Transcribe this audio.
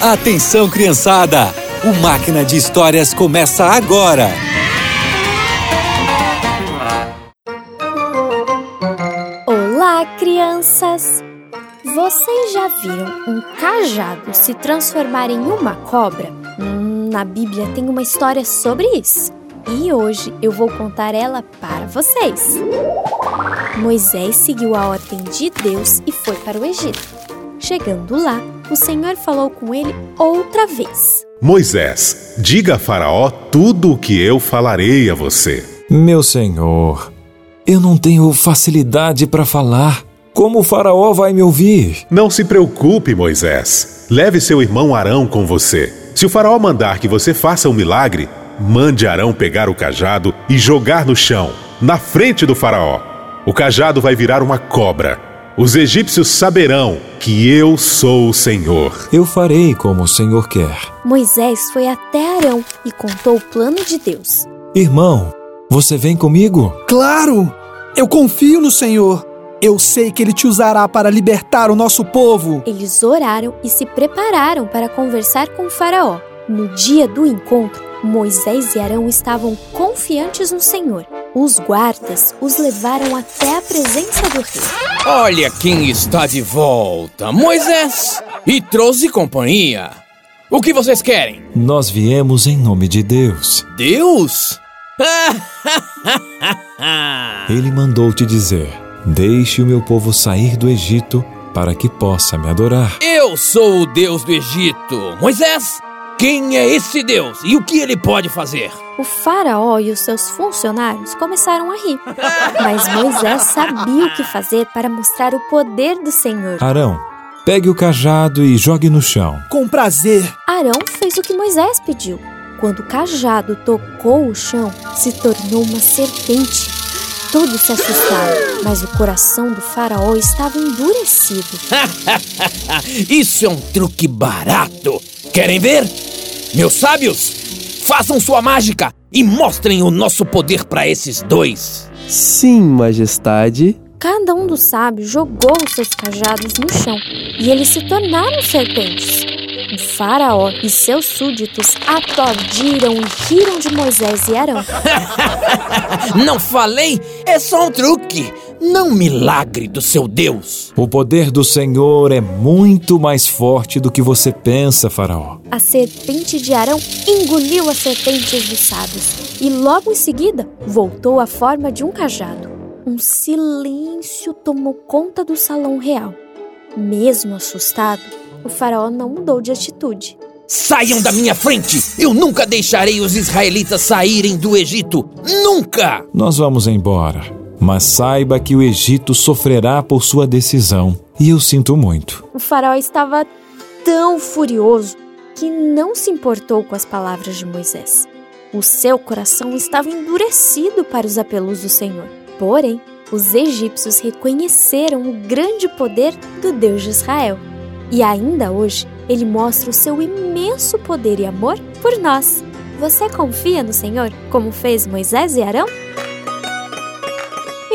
Atenção, criançada! O Máquina de Histórias começa agora! Olá, crianças! Vocês já viram um cajado se transformar em uma cobra? Hum, na Bíblia tem uma história sobre isso. E hoje eu vou contar ela para vocês. Moisés seguiu a ordem de Deus e foi para o Egito. Chegando lá, o Senhor falou com ele outra vez. Moisés, diga a Faraó tudo o que eu falarei a você. Meu senhor, eu não tenho facilidade para falar. Como o Faraó vai me ouvir? Não se preocupe, Moisés. Leve seu irmão Arão com você. Se o Faraó mandar que você faça um milagre, mande Arão pegar o cajado e jogar no chão, na frente do Faraó. O cajado vai virar uma cobra. Os egípcios saberão que eu sou o Senhor. Eu farei como o Senhor quer. Moisés foi até Arão e contou o plano de Deus. Irmão, você vem comigo? Claro! Eu confio no Senhor. Eu sei que Ele te usará para libertar o nosso povo. Eles oraram e se prepararam para conversar com o Faraó. No dia do encontro, Moisés e Arão estavam confiantes no Senhor. Os guardas os levaram até a presença do rei. Olha quem está de volta, Moisés! E trouxe companhia. O que vocês querem? Nós viemos em nome de Deus. Deus? Ele mandou te dizer: Deixe o meu povo sair do Egito para que possa me adorar. Eu sou o Deus do Egito. Moisés, quem é esse Deus e o que ele pode fazer? O faraó e os seus funcionários começaram a rir. Mas Moisés sabia o que fazer para mostrar o poder do Senhor. Arão, pegue o cajado e jogue no chão. Com prazer. Arão fez o que Moisés pediu. Quando o cajado tocou o chão, se tornou uma serpente. Todos se assustaram, mas o coração do faraó estava endurecido. Isso é um truque barato. Querem ver? Meus sábios, façam sua mágica e mostrem o nosso poder para esses dois. Sim, majestade. Cada um dos sábios jogou os seus cajados no chão e eles se tornaram serpentes. O faraó e seus súditos aplaudiram e riram de Moisés e Arão. Não falei? É só um truque, não milagre do seu Deus. O poder do Senhor é muito mais forte do que você pensa, Faraó. A serpente de Arão engoliu as serpentes dos sábios e logo em seguida voltou à forma de um cajado. Um silêncio tomou conta do salão real. Mesmo assustado, o faraó não mudou de atitude. Saiam da minha frente! Eu nunca deixarei os israelitas saírem do Egito! Nunca! Nós vamos embora. Mas saiba que o Egito sofrerá por sua decisão. E eu sinto muito. O faraó estava tão furioso que não se importou com as palavras de Moisés. O seu coração estava endurecido para os apelos do Senhor. Porém, os egípcios reconheceram o grande poder do Deus de Israel. E ainda hoje, ele mostra o seu imenso poder e amor por nós. Você confia no Senhor, como fez Moisés e Arão?